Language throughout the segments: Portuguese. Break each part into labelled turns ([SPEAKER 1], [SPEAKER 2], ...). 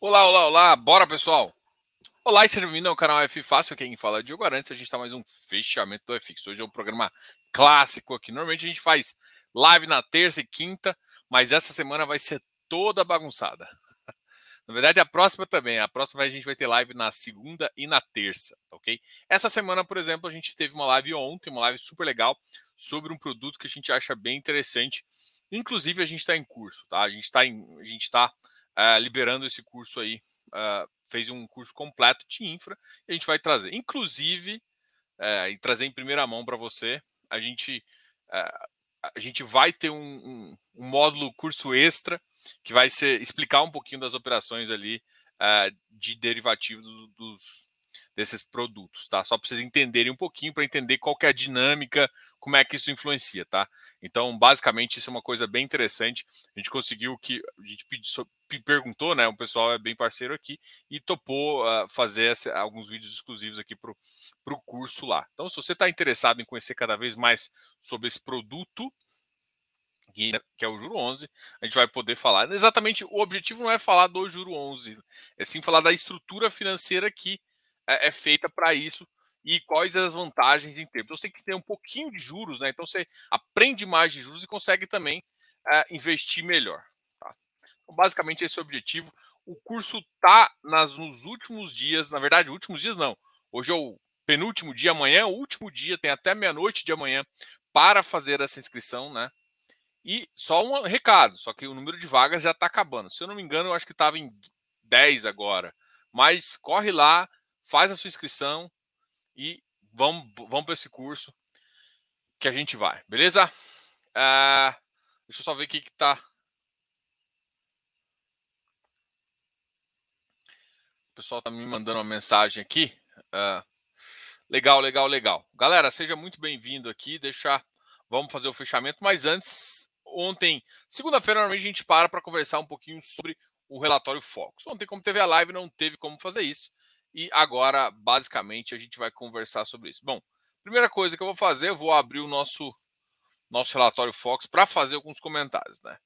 [SPEAKER 1] Olá, olá, olá, bora pessoal! Olá e seja bem-vindo ao canal F Fácil, quem fala é Diogo Arantes, a gente está mais um fechamento do FX. Hoje é um programa clássico aqui, normalmente a gente faz live na terça e quinta, mas essa semana vai ser toda bagunçada. Na verdade, a próxima também, a próxima a gente vai ter live na segunda e na terça, ok? Essa semana, por exemplo, a gente teve uma live ontem, uma live super legal, sobre um produto que a gente acha bem interessante, inclusive a gente está em curso, tá? A gente está a gente está uh, liberando esse curso aí, uh, fez um curso completo de infra, a gente vai trazer, inclusive, uh, e trazer em primeira mão para você, a gente, a gente vai ter um, um, um, módulo curso extra, que vai ser explicar um pouquinho das operações ali de derivativos dos, desses produtos, tá? Só para vocês entenderem um pouquinho, para entender qual é a dinâmica, como é que isso influencia, tá? Então, basicamente, isso é uma coisa bem interessante. A gente conseguiu que a gente pediu, perguntou, né? O pessoal é bem parceiro aqui e topou uh, fazer essa, alguns vídeos exclusivos aqui para o curso lá. Então, se você está interessado em conhecer cada vez mais sobre esse produto, que é o juro 11, a gente vai poder falar. Exatamente, o objetivo não é falar do juro 11, é sim falar da estrutura financeira que é, é feita para isso e quais as vantagens em ter. Então você tem que ter um pouquinho de juros, né? Então você aprende mais de juros e consegue também é, investir melhor. Tá? Então, basicamente esse é o objetivo. O curso tá nas, nos últimos dias, na verdade, últimos dias não. Hoje é o penúltimo dia, amanhã é o último dia, tem até meia-noite de amanhã para fazer essa inscrição, né? E só um recado, só que o número de vagas já está acabando. Se eu não me engano, eu acho que estava em 10 agora. Mas corre lá, faz a sua inscrição e vamos, vamos para esse curso que a gente vai, beleza? Uh, deixa eu só ver o que está. O pessoal está me mandando uma mensagem aqui. Uh, legal, legal, legal. Galera, seja muito bem-vindo aqui. Deixar, vamos fazer o fechamento. Mas antes, ontem, segunda-feira, normalmente a gente para para conversar um pouquinho sobre o relatório Focus. Ontem, como teve a live, não teve como fazer isso. E agora, basicamente, a gente vai conversar sobre isso. Bom, primeira coisa que eu vou fazer, eu vou abrir o nosso, nosso relatório Fox para fazer alguns comentários, né?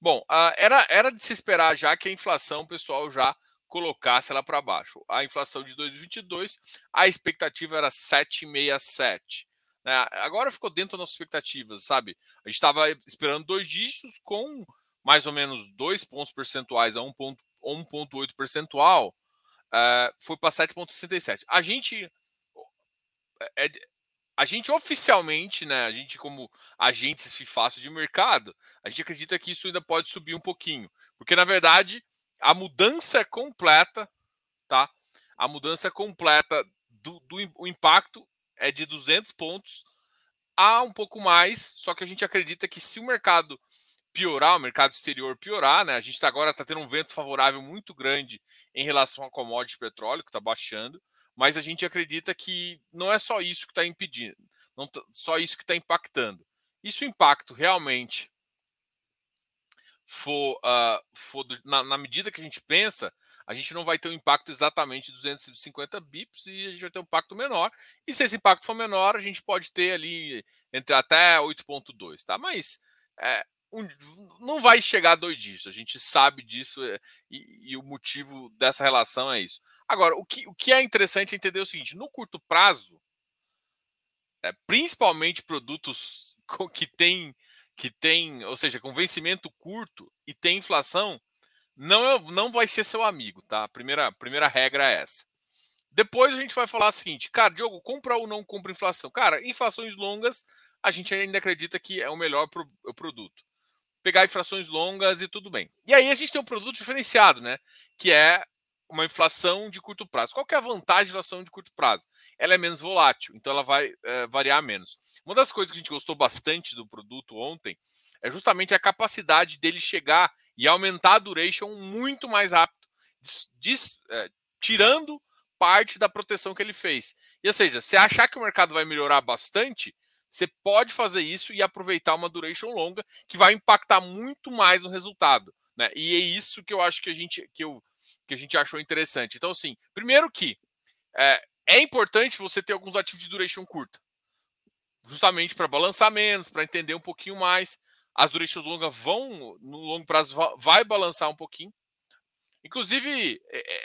[SPEAKER 1] Bom, era, era de se esperar já que a inflação, pessoal já colocasse ela para baixo. A inflação de 2022, a expectativa era 7,67. Né? Agora ficou dentro das nossas expectativas, sabe? A gente estava esperando dois dígitos com mais ou menos dois pontos percentuais a 1,8 percentual uh, foi para 7,67. A gente. É, a gente oficialmente, né? A gente, como agentes fácil de mercado, a gente acredita que isso ainda pode subir um pouquinho. Porque, na verdade, a mudança é completa, tá? A mudança é completa do, do impacto é de 200 pontos a um pouco mais, só que a gente acredita que se o mercado piorar, o mercado exterior piorar, né? A gente tá, agora está tendo um vento favorável muito grande em relação ao commodity petróleo, que está baixando, mas a gente acredita que não é só isso que está impedindo, não só isso que está impactando. E se o impacto realmente for, uh, for na, na, medida que a gente pensa, a gente não vai ter um impacto exatamente de 250 bips e a gente vai ter um impacto menor. E se esse impacto for menor, a gente pode ter ali entre até 8,2, tá? Mas é, um, não vai chegar a dois. A gente sabe disso é, e, e, o motivo dessa relação é isso. Agora, o que, o que é interessante é entender o seguinte: no curto prazo, é, principalmente produtos que têm, que tem, ou seja, com vencimento curto e tem inflação, não, é, não vai ser seu amigo, tá? A primeira, primeira regra é essa. Depois a gente vai falar o seguinte, cara, Diogo, compra ou não compra inflação? Cara, inflações longas, a gente ainda acredita que é o melhor pro, o produto pegar inflações longas e tudo bem. E aí a gente tem um produto diferenciado, né? Que é uma inflação de curto prazo. Qual que é a vantagem da inflação de curto prazo? Ela é menos volátil, então ela vai é, variar menos. Uma das coisas que a gente gostou bastante do produto ontem é justamente a capacidade dele chegar e aumentar a duration muito mais rápido, des, des, é, tirando parte da proteção que ele fez. E, ou seja, se achar que o mercado vai melhorar bastante, você pode fazer isso e aproveitar uma duration longa que vai impactar muito mais no resultado. Né? E é isso que eu acho que a gente, que eu, que a gente achou interessante. Então, assim, primeiro que é, é importante você ter alguns ativos de duration curta. Justamente para balançar menos, para entender um pouquinho mais. As durations longas vão, no longo prazo, vai balançar um pouquinho. Inclusive,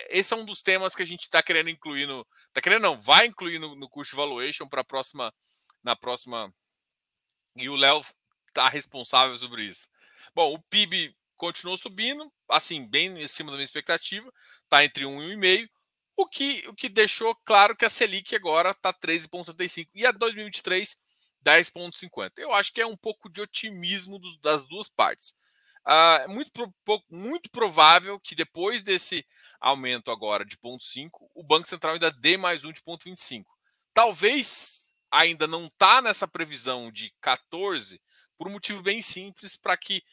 [SPEAKER 1] esse é um dos temas que a gente está querendo incluir no. Está querendo, não, vai incluir no, no curso de valuation para a próxima. Na próxima. E o Léo está responsável sobre isso. Bom, o PIB continuou subindo, assim, bem em cima da minha expectativa, está entre 1 e 1,5, o que, o que deixou claro que a Selic agora está 13,35 e a 2023 10,50. Eu acho que é um pouco de otimismo dos, das duas partes. Uh, muito, muito provável que depois desse aumento agora de 0,5, o Banco Central ainda dê mais um de 0,25. Talvez ainda não está nessa previsão de 14, por um motivo bem simples, para que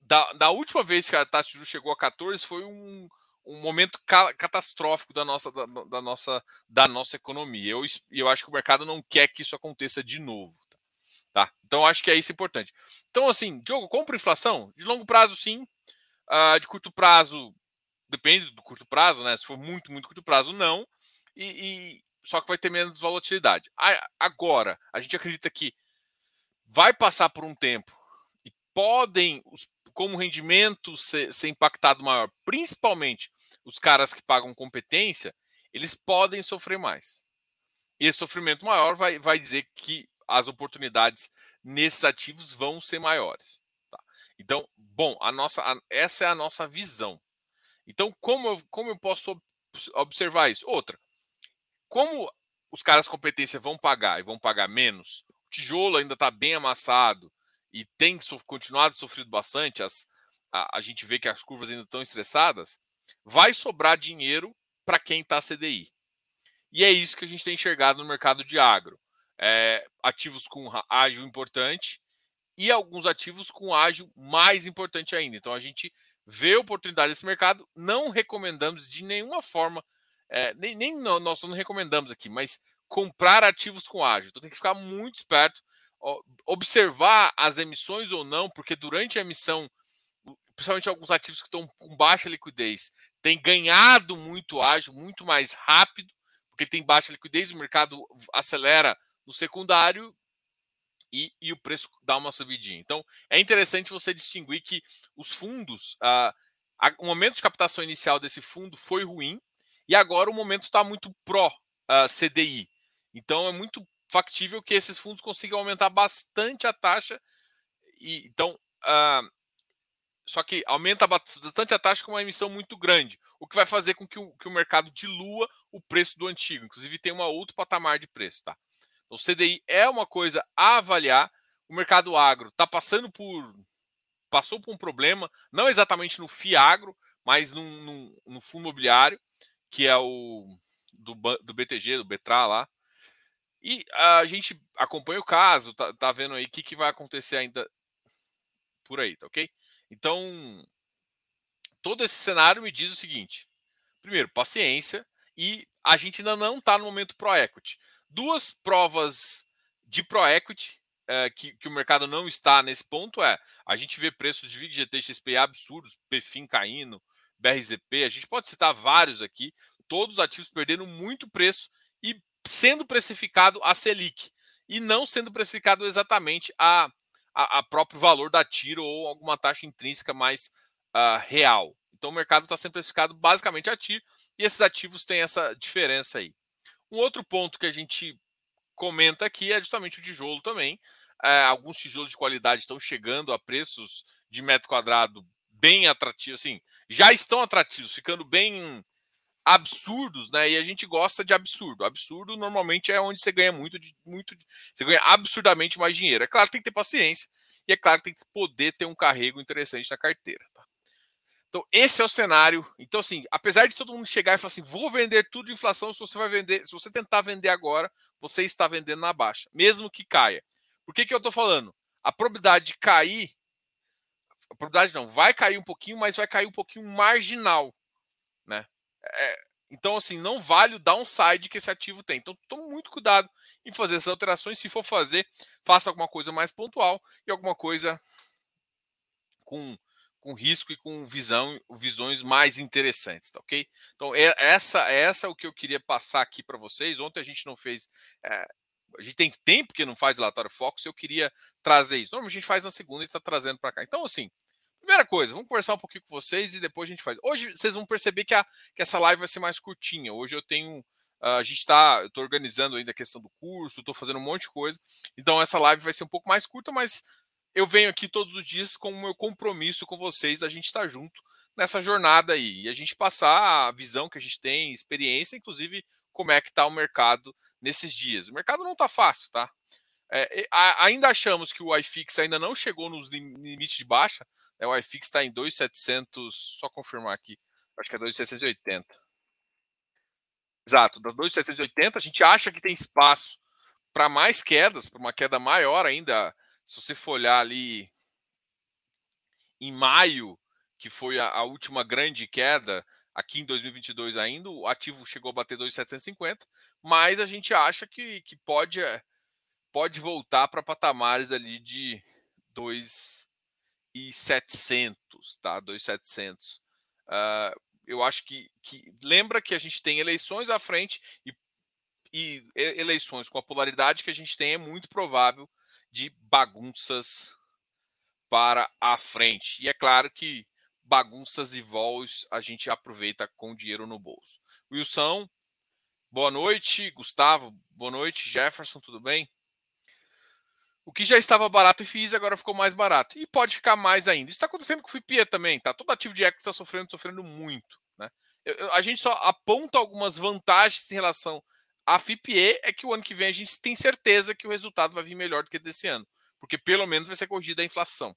[SPEAKER 1] da, da, última vez que a taxa de juros chegou a 14 foi um, um momento ca catastrófico da nossa, da, da, nossa, da nossa economia. Eu, eu acho que o mercado não quer que isso aconteça de novo. Tá? Então acho que é isso importante. Então, assim, Diogo, compra inflação? De longo prazo, sim. Uh, de curto prazo, depende do curto prazo, né? Se for muito, muito curto prazo, não. E só que vai ter menos volatilidade. Agora, a gente acredita que vai passar por um tempo e podem, como rendimento, ser, ser impactado maior, principalmente os caras que pagam competência, eles podem sofrer mais. E esse sofrimento maior vai, vai dizer que as oportunidades nesses ativos vão ser maiores. Tá? Então, bom, a nossa, a, essa é a nossa visão. Então, como eu, como eu posso observar isso? Outra, como os caras competência vão pagar e vão pagar menos, o tijolo ainda está bem amassado e tem continuado sofrido bastante, as, a, a, gente vê que as curvas ainda estão estressadas, vai sobrar dinheiro para quem está CDI. E é isso que a gente tem enxergado no mercado de agro é, ativos com ágio importante e alguns ativos com ágio mais importante ainda. Então a gente vê oportunidade nesse mercado, não recomendamos de nenhuma forma, é, nem, nem nós não recomendamos aqui, mas comprar ativos com ágio. Então tem que ficar muito esperto, observar as emissões ou não, porque durante a emissão, principalmente alguns ativos que estão com baixa liquidez, tem ganhado muito ágio, muito mais rápido, porque tem baixa liquidez, o mercado acelera no secundário e, e, o preço dá uma subidinha. Então, é interessante você distinguir que os fundos, ah, o momento de captação inicial desse fundo foi ruim e agora o momento está muito pró ah. Então, é muito factível que esses fundos consigam aumentar bastante a taxa. E, então, ah, só que aumenta bastante a taxa com uma emissão muito grande, o que vai fazer com que o, que o mercado dilua o preço do antigo. Inclusive, tem uma outro patamar de preço, tá? O CDI é uma coisa a avaliar. O mercado agro está passando por. passou por um problema, não exatamente no FIAGRO, mas no fundo imobiliário, que é o do, do BTG, do Betra lá. E a gente acompanha o caso, tá, tá vendo aí o que, que vai acontecer ainda por aí, tá ok? Então, todo esse cenário me diz o seguinte: primeiro, paciência, e a gente ainda não está no momento pro equity duas provas de ProEquity é, que, que, o mercado não está nesse ponto é a gente vê preços de VIG XP absurdos, PFIM caindo, BRZP, a gente pode citar vários aqui, todos os ativos perdendo muito preço e sendo precificado a Selic e não sendo precificado exatamente a, a, a próprio valor da tiro ou alguma taxa intrínseca mais uh, real. Então o mercado está sendo precificado basicamente a tiro e esses ativos têm essa diferença aí. Um outro ponto que a gente comenta aqui é justamente o tijolo também. É, alguns tijolos de qualidade estão chegando a preços de metro quadrado bem atrativos, assim, já estão atrativos, ficando bem absurdos, né? E a gente gosta de absurdo. Absurdo normalmente é onde você ganha muito, de, muito, você ganha absurdamente mais dinheiro. É claro tem que ter paciência e é claro que tem que poder ter um carrego interessante na carteira. Então, esse é o cenário. Então, assim, apesar de todo mundo chegar e falar assim, vou vender tudo de inflação, se você vai vender, se você tentar vender agora, você está vendendo na baixa, mesmo que caia. Por que, que eu estou falando? A probabilidade de cair, a probabilidade não, vai cair um pouquinho, mas vai cair um pouquinho marginal, né? É, então, assim, não vale o downside que esse ativo tem. Então, tome muito cuidado em fazer essas alterações. Se for fazer, faça alguma coisa mais pontual e alguma coisa com com risco e com visão, visões mais interessantes, tá ok? Então, é, essa, essa é o que eu queria passar aqui para vocês. Ontem a gente não fez. É, a gente tem tempo que não faz relatório Focus, eu queria trazer isso. Normalmente a gente faz na segunda e está trazendo para cá. Então, assim, Primeira coisa, vamos conversar um pouquinho com vocês e depois a gente faz. Hoje vocês vão perceber que, a, que essa live vai ser mais curtinha. Hoje eu tenho. Uh, a gente está. Eu estou organizando ainda a questão do curso, estou fazendo um monte de coisa. Então essa live vai ser um pouco mais curta, mas eu venho aqui todos os dias com o meu compromisso com vocês. A gente está junto nessa jornada aí. E a gente passar a visão que a gente tem, experiência, inclusive como é que está o mercado nesses dias. O mercado não está fácil, tá? É, ainda achamos que o iFix ainda não chegou nos limites de baixa, é, o iFix está em 2,700, só confirmar aqui. Acho que é 2,780. Exato, das 2,780 a gente acha que tem espaço para mais quedas, para uma queda maior ainda. Se você for olhar ali em maio, que foi a, a última grande queda, aqui em 2022 ainda, o ativo chegou a bater 2,750, mas a gente acha que, que pode, eh, pode voltar para patamares ali de 2 e 700, tá? 2,700. Uh, eu acho que, que lembra que a gente tem eleições à frente e, e eleições com a polaridade que a gente tem é muito provável de bagunças para a frente. E é claro que bagunças e voos a gente aproveita com dinheiro no bolso. Wilson, boa noite. Gustavo, boa noite. Jefferson, tudo bem? O que já estava barato e fiz agora ficou mais barato. E pode ficar mais ainda. Isso está acontecendo com o FIPE também, tá? Todo ativo de equity está sofrendo, sofrendo muito. Né? Eu, eu, a gente só aponta algumas vantagens em relação à FIPE, é que o ano que vem a gente tem certeza que o resultado vai vir melhor do que desse ano. Porque pelo menos vai ser corrigida a inflação.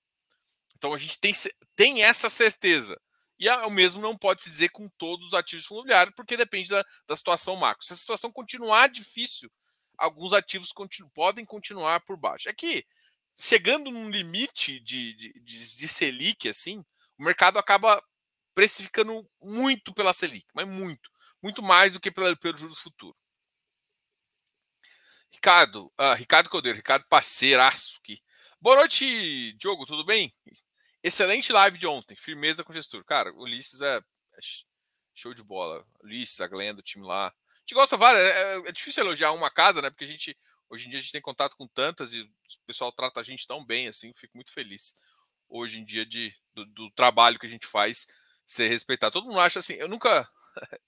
[SPEAKER 1] Então a gente tem, tem essa certeza. E o mesmo não pode se dizer com todos os ativos imobiliários, porque depende da, da situação macro. Se a situação continuar difícil, alguns ativos continu podem continuar por baixo. É que, chegando num limite de, de, de, de Selic, assim, o mercado acaba precificando muito pela Selic, mas muito. Muito mais do que pela, pelo juros futuro. Ricardo, uh, Ricardo Cordeiro, Ricardo parceiraço aqui. Boa noite, Diogo, tudo bem? Excelente live de ontem, firmeza com gestor. Cara, o Ulisses é, é show de bola. Ulisses, a Glenda, o time lá gente gosta várias. É, é, é, difícil elogiar uma casa, né? Porque a gente, hoje em dia, a gente tem contato com tantas e o pessoal trata a gente tão bem, assim. Fico muito feliz hoje em dia de, do, do trabalho que a gente faz ser respeitado. Todo mundo acha assim. Eu nunca.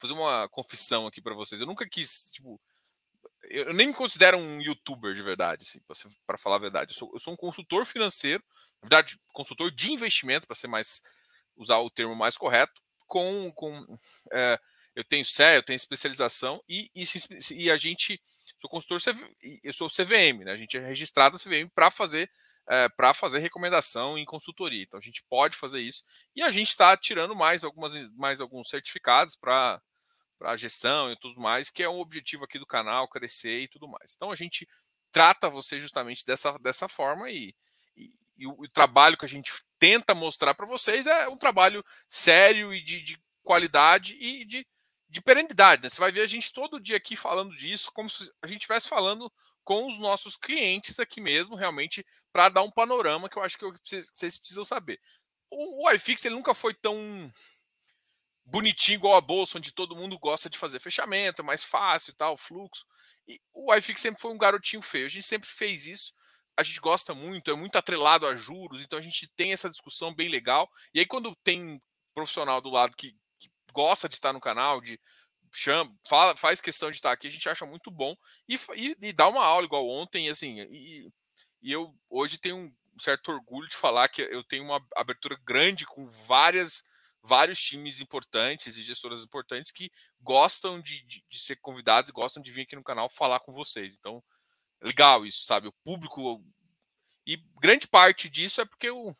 [SPEAKER 1] Vou fazer uma confissão aqui para vocês. Eu nunca quis, tipo. Eu nem me considero um youtuber de verdade, assim, para falar a verdade. Eu sou, eu sou um consultor financeiro, na verdade, consultor de investimento, para ser mais. usar o termo mais correto, com. com é, eu tenho CE, eu tenho especialização e, e, e a gente, sou consultor, eu sou CVM, né? A gente é registrado CVM para fazer é, para fazer recomendação em consultoria. Então a gente pode fazer isso e a gente está tirando mais algumas mais alguns certificados para para gestão e tudo mais, que é um objetivo aqui do canal crescer e tudo mais. Então a gente trata você justamente dessa, dessa forma e, e, e o, o, trabalho que a gente tenta mostrar para vocês é um trabalho sério e de, de qualidade e de de perenidade. Né? Você vai ver a gente todo dia aqui falando disso, como se a gente estivesse falando com os nossos clientes aqui mesmo, realmente, para dar um panorama que eu acho que vocês precisam saber. O, o iFix ele nunca foi tão bonitinho igual a bolsa, onde todo mundo gosta de fazer fechamento, é mais fácil tal, fluxo. E o iFix sempre foi um garotinho feio. A gente sempre fez isso. A gente gosta muito, é muito atrelado a juros, então a gente tem essa discussão bem legal. E aí, quando tem profissional do lado que gosta de estar no canal, de chama, fala, faz questão de estar aqui, a gente acha muito bom e, e, e dá uma aula igual ontem, assim, e, e eu hoje tenho um certo orgulho de falar que eu tenho uma abertura grande com várias vários times importantes e gestoras importantes que gostam de, de, de ser convidados e gostam de vir aqui no canal falar com vocês. Então, legal isso, sabe? O público. E grande parte disso é porque o,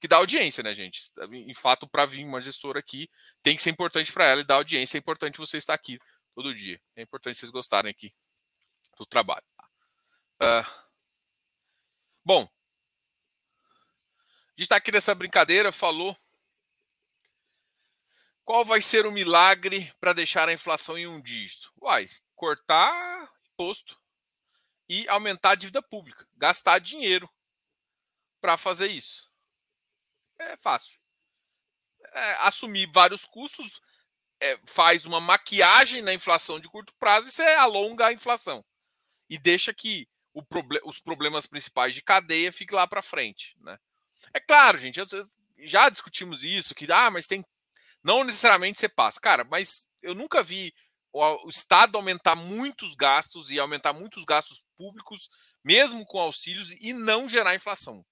[SPEAKER 1] que dá audiência, né, gente? Em fato, para vir uma gestora aqui, tem que ser importante para ela e dar audiência. É importante você estar aqui todo dia. É importante vocês gostarem aqui do trabalho. Uh, bom, a gente está aqui nessa brincadeira, falou. Qual vai ser o milagre para deixar a inflação em um dígito? Uai, cortar imposto e aumentar a dívida pública, gastar dinheiro para fazer isso é fácil. É, assumir vários custos é, faz uma maquiagem na inflação de curto prazo e você alonga a inflação. E deixa que proble os problemas principais de cadeia fiquem lá para frente. Né? É claro, gente, eu, já discutimos isso, que ah, mas tem. Não necessariamente você passa. Cara, mas eu nunca vi o, o Estado aumentar muitos gastos e aumentar muitos gastos públicos, mesmo com auxílios, e não gerar inflação.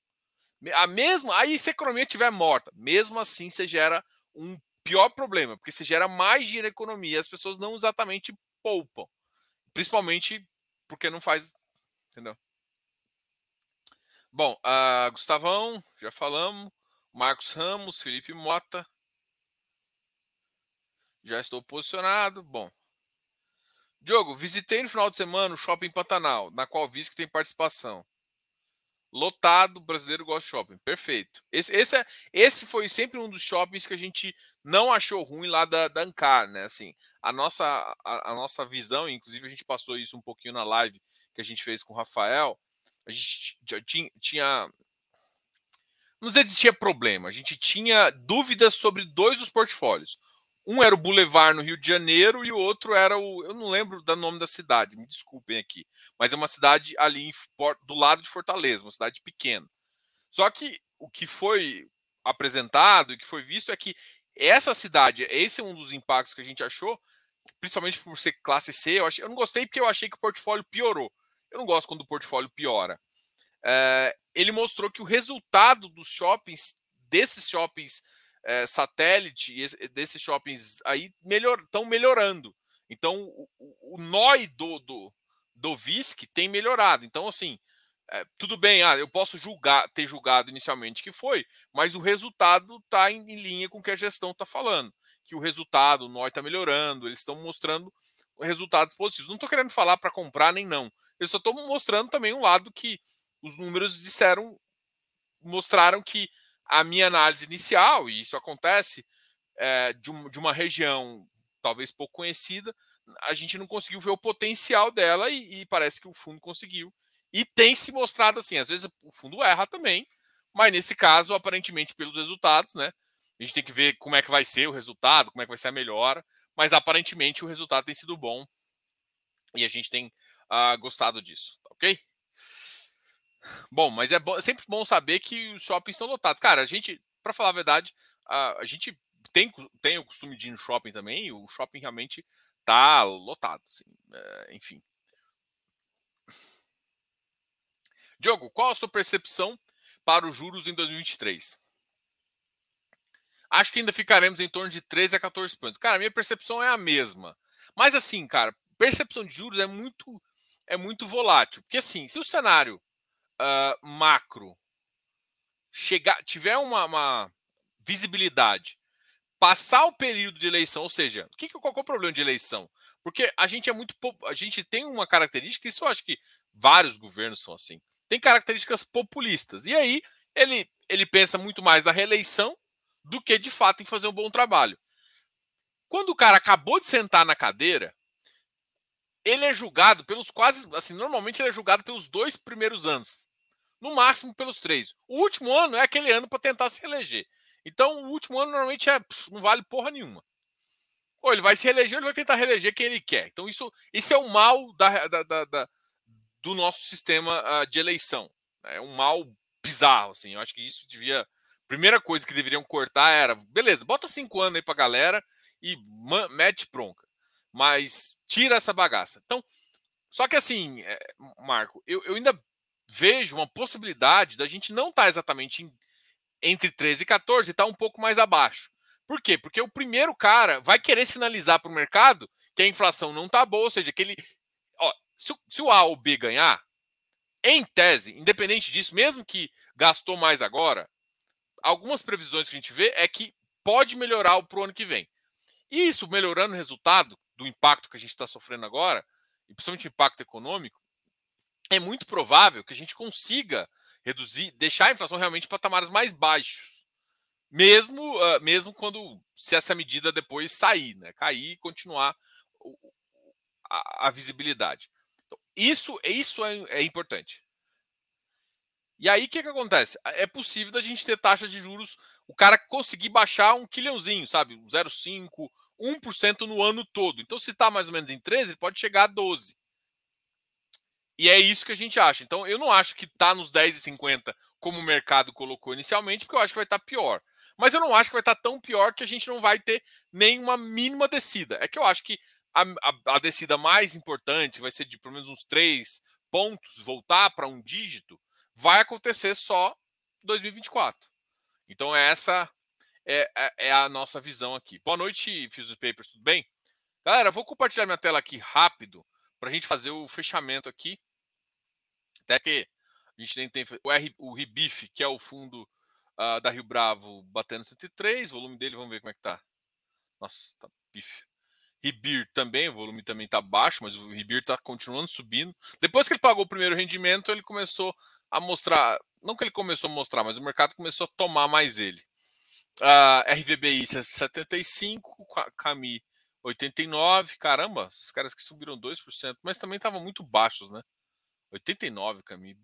[SPEAKER 1] A mesma, aí se a economia estiver morta, mesmo assim você gera um pior problema, porque você gera mais dinheiro na economia, as pessoas não exatamente poupam. Principalmente porque não faz. Entendeu? Bom, uh, Gustavão, já falamos. Marcos Ramos, Felipe Mota. Já estou posicionado. Bom. Diogo, visitei no final de semana o Shopping Pantanal, na qual vi que tem participação. Lotado, brasileiro gosta de shopping. Perfeito. Esse, esse, é, esse foi sempre um dos shoppings que a gente não achou ruim lá da, da Ancar, né? Assim, a nossa, a, a nossa visão, inclusive a gente passou isso um pouquinho na live que a gente fez com o Rafael, a gente tinha, tinha não sei se tinha problema, a gente tinha dúvidas sobre dois dos portfólios. Um era o Boulevard no Rio de Janeiro e o outro era o. Eu não lembro do nome da cidade, me desculpem aqui. Mas é uma cidade ali em, do lado de Fortaleza, uma cidade pequena. Só que o que foi apresentado e que foi visto é que essa cidade, esse é um dos impactos que a gente achou, principalmente por ser classe C. Eu, achei, eu não gostei porque eu achei que o portfólio piorou. Eu não gosto quando o portfólio piora. É, ele mostrou que o resultado dos shoppings, desses shoppings é, satélite, desses shoppings aí, estão melhor, melhorando. Então, o, o NOI do, do, do VISC tem melhorado. Então, assim, é, tudo bem, ah, eu posso julgar, ter julgado inicialmente que foi, mas o resultado está em, em, linha com o que a gestão está falando. Que o resultado, o NOI está melhorando, eles estão mostrando resultados positivos. Não estou querendo falar para comprar nem não. Eu só estou mostrando também um lado que os números disseram, mostraram que a minha análise inicial, e isso acontece, é, de, um, de, uma região talvez pouco conhecida, a gente não conseguiu ver o potencial dela e, e, parece que o fundo conseguiu. E tem se mostrado assim, às vezes o fundo erra também, mas nesse caso, aparentemente, pelos resultados, né? A gente tem que ver como é que vai ser o resultado, como é que vai ser a melhora, mas aparentemente o resultado tem sido bom e a gente tem uh, gostado disso, tá ok? Bom, mas é, é, sempre bom saber que os shoppings estão lotados. Cara, a gente, para falar a verdade, a, a, gente tem, tem o costume de ir no shopping também, e o shopping realmente tá lotado. Assim, é, enfim. Diogo, qual a sua percepção para os juros em 2023? Acho que ainda ficaremos em torno de 13 a 14 pontos. Cara, minha percepção é a mesma. Mas assim, cara, percepção de juros é muito é muito volátil. Porque assim, se o cenário uh, macro chegar, tiver uma, uma, visibilidade, passar o período de eleição, ou seja, que, qual é o problema de eleição? Porque a gente é muito. A gente tem uma característica, isso eu acho que vários governos são assim. Tem características populistas. E aí ele, ele pensa muito mais na reeleição do que de fato em fazer um bom trabalho. Quando o cara acabou de sentar na cadeira, ele é julgado pelos quase. Assim, normalmente ele é julgado pelos dois primeiros anos no máximo pelos três. O último ano é aquele ano para tentar se eleger. Então, o último ano normalmente é, não vale porra nenhuma. Ou ele vai se eleger, ou ele vai tentar reeleger quem ele quer. Então, isso, isso é o mal da, da, da, da do nosso sistema uh, de eleição. É um mal bizarro, assim. Eu acho que isso devia. Primeira coisa que deveriam cortar era, beleza, bota cinco anos aí pra galera e mete bronca. Mas tira essa bagaça. Então, só que assim, é, Marco, eu, eu ainda vejo uma possibilidade da gente não estar tá exatamente em, entre 13 e 14 e estar tá um pouco mais abaixo. Por quê? Porque o primeiro cara vai querer sinalizar para o mercado que a inflação não está boa, ou seja, que ele. Ó, se, se o A ou B ganhar, em tese, independente disso, mesmo que gastou mais agora, algumas previsões que a gente vê é que pode melhorar para o ano que vem. E isso melhorando o resultado do impacto que a gente está sofrendo agora, e principalmente o impacto econômico, é muito provável que a gente consiga reduzir, deixar a inflação realmente em patamares mais baixos. Mesmo, uh, mesmo quando se essa medida depois sair, né? cair e continuar a, a visibilidade. Então, isso, isso é, é importante. E aí o que, que acontece? É possível da gente ter taxa de juros, o cara conseguir baixar um quilhãozinho, sabe? 0,5%, 1% no ano todo. Então, se está mais ou menos em 13, ele pode chegar a 12. E é isso que a gente acha. Então, eu não acho que está nos 10,50 como o mercado colocou inicialmente, porque eu acho que vai estar tá pior. Mas eu não acho que vai estar tá tão pior que a gente não vai ter nenhuma mínima descida. É que eu acho que a, a, a descida mais importante vai ser de pelo menos uns três pontos, voltar para um dígito, vai acontecer só 2024. Então essa é, é, é, a nossa visão aqui. Boa noite, Fusion Papers, tudo bem? Galera, vou compartilhar minha tela aqui rápido para a gente fazer o fechamento aqui. Até que a gente nem tem o, R, o Ribif, que é o fundo uh, da Rio Bravo, batendo 103. O volume dele, vamos ver como é que tá. Nossa, tá pífio. Ribir também, o volume também tá baixo, mas o Ribir tá continuando subindo. Depois que ele pagou o primeiro rendimento, ele começou a mostrar. Não que ele começou a mostrar, mas o mercado começou a tomar mais ele. Uh, RVBI 75, Cami 89, caramba, esses caras que subiram 2%, mas também estavam muito baixos, né? 89, Cami,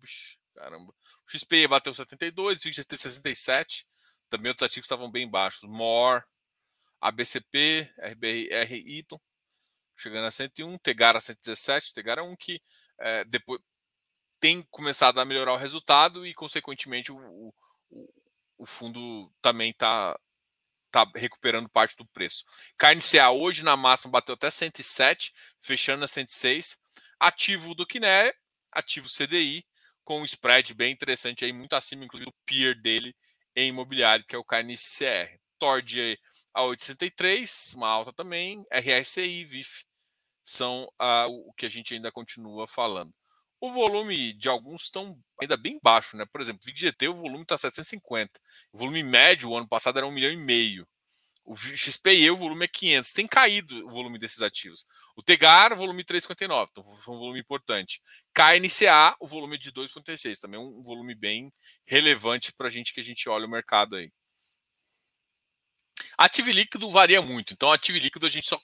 [SPEAKER 1] caramba. O XPE bateu 72, o XGT 67, também outros ativos estavam bem baixos. MOR, ABCP, RBI, RY, chegando a 101, Tegara 117, Tegara é um que é, depois tem começado a melhorar o resultado e, consequentemente, o, o, o fundo também está tá recuperando parte do preço. Carne CA hoje na máxima bateu até 107, fechando a 106. Ativo do Kiné, ativo CDI, com um spread bem interessante aí, muito acima, inclusive, do peer dele em imobiliário, que é o Carne CR. Tord a 863, uma alta também, RSI, VIF, são uh, o que a gente ainda continua falando. O volume de alguns estão ainda bem baixo, né? Por exemplo, VGT, o volume está 750. O volume médio, o ano passado, era um milhão e meio. O XPE, o volume é 500. Tem caído o volume desses ativos. O Tegar, volume 3,59. Então, foi um volume importante. KNCA, o volume de 2,56. Também um volume bem relevante para a gente que a gente olha o mercado aí. Ativo líquido varia muito. Então, ativo líquido a gente só,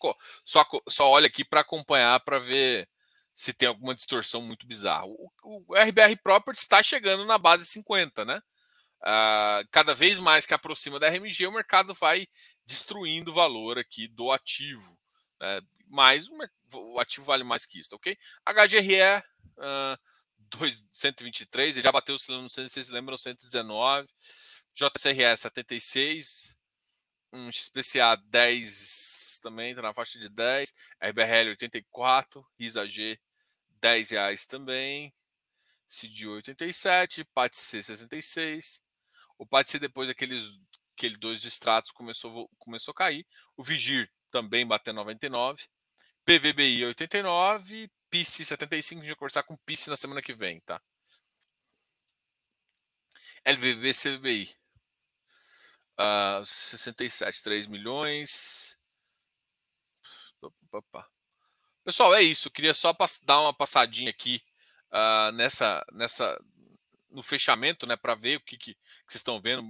[SPEAKER 1] só, só olha aqui para acompanhar, para ver se tem alguma distorção muito bizarra. O, o RBR Properties está chegando na base 50, né? Uh, cada vez mais que aproxima da RMG, o mercado vai destruindo o valor aqui do ativo. Né? Mas o, o, ativo vale mais que isso, ok? HGRE uh, 123, ele já bateu, não sei se vocês lembram, 119. JCRE 76, um XPCA 10 também, está na faixa de 10. RBRL 84, RISA-G 10 reais também. CID 87, PATC 66. O PATC depois daqueles aquele dois distratos começou começou a cair. O Vigir também bateu 99. PVBI 89, PIC 75, a gente vai conversar com o PIC na semana que vem, tá? LVB CVBI. Uh, 67, 3 milhões. Pessoal, é isso. Eu queria só dar uma passadinha aqui uh, nessa, nessa, no fechamento, né, para ver o que, que, que, vocês estão vendo.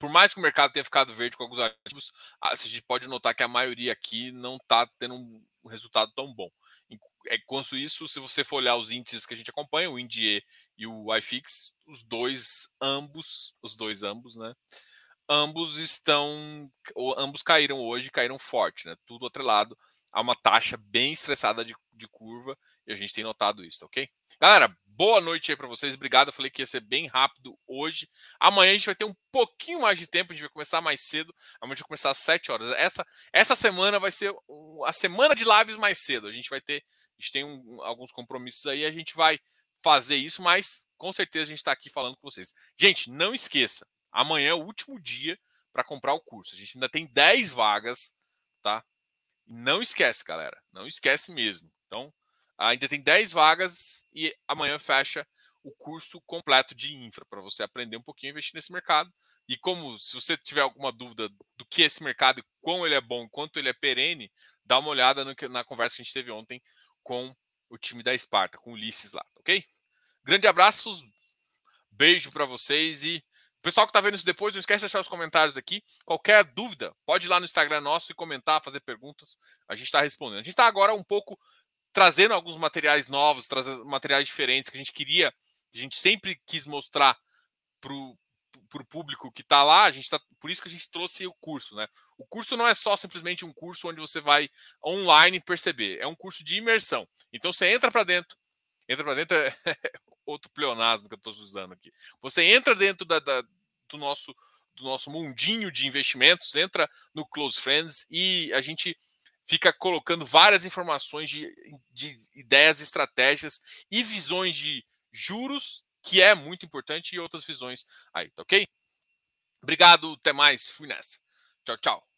[SPEAKER 1] Por mais que o mercado tenha ficado verde com alguns ativos, a gente pode notar que a maioria aqui não está tendo um resultado tão bom. É, quanto isso, se você for olhar os índices que a gente acompanha, o INDIE e o iFix, os dois, ambos, os dois ambos, né? Ambos estão, ambos caíram hoje, caíram forte, né? Tudo atrelado a uma taxa bem estressada de, de curva e a gente tem notado isso, ok? Galera, boa noite aí para vocês. Obrigado. Eu falei que ia ser bem rápido hoje. Amanhã a gente vai ter um pouquinho mais de tempo. A gente vai começar mais cedo. Amanhã a gente vai começar às 7 horas. Essa, essa semana vai ser a semana de lives mais cedo. A gente vai ter. A gente tem um, alguns compromissos aí. A gente vai fazer isso, mas com certeza a gente está aqui falando com vocês. Gente, não esqueça. Amanhã é o último dia para comprar o curso. A gente ainda tem 10 vagas, tá? Não esquece, galera. Não esquece mesmo. Então, ainda tem 10 vagas e amanhã fecha o curso completo de infra para você aprender um pouquinho a investir nesse mercado. E como, se você tiver alguma dúvida do que é esse mercado e quão ele é bom, quanto ele é perene, dá uma olhada no, na conversa que a gente teve ontem com o time da Esparta, com o Ulisses lá, ok? Grande abraço, beijo para vocês e pessoal que está vendo isso depois, não esquece de deixar os comentários aqui. Qualquer dúvida, pode ir lá no Instagram nosso e comentar, fazer perguntas. A gente está respondendo. A gente está agora um pouco trazendo alguns materiais novos, trazendo materiais diferentes que a gente queria, a gente sempre quis mostrar para o público que está lá. A gente tá, por isso que a gente trouxe o curso, né? O curso não é só simplesmente um curso onde você vai online perceber, é um curso de imersão. Então você entra para dentro, entra para dentro é outro pleonasmo que eu estou usando aqui. Você entra dentro da, da, do nosso do nosso mundinho de investimentos, entra no Close Friends e a gente fica colocando várias informações de, de ideias, estratégias e visões de juros, que é muito importante, e outras visões aí, tá ok? Obrigado, até mais, fui nessa. Tchau, tchau.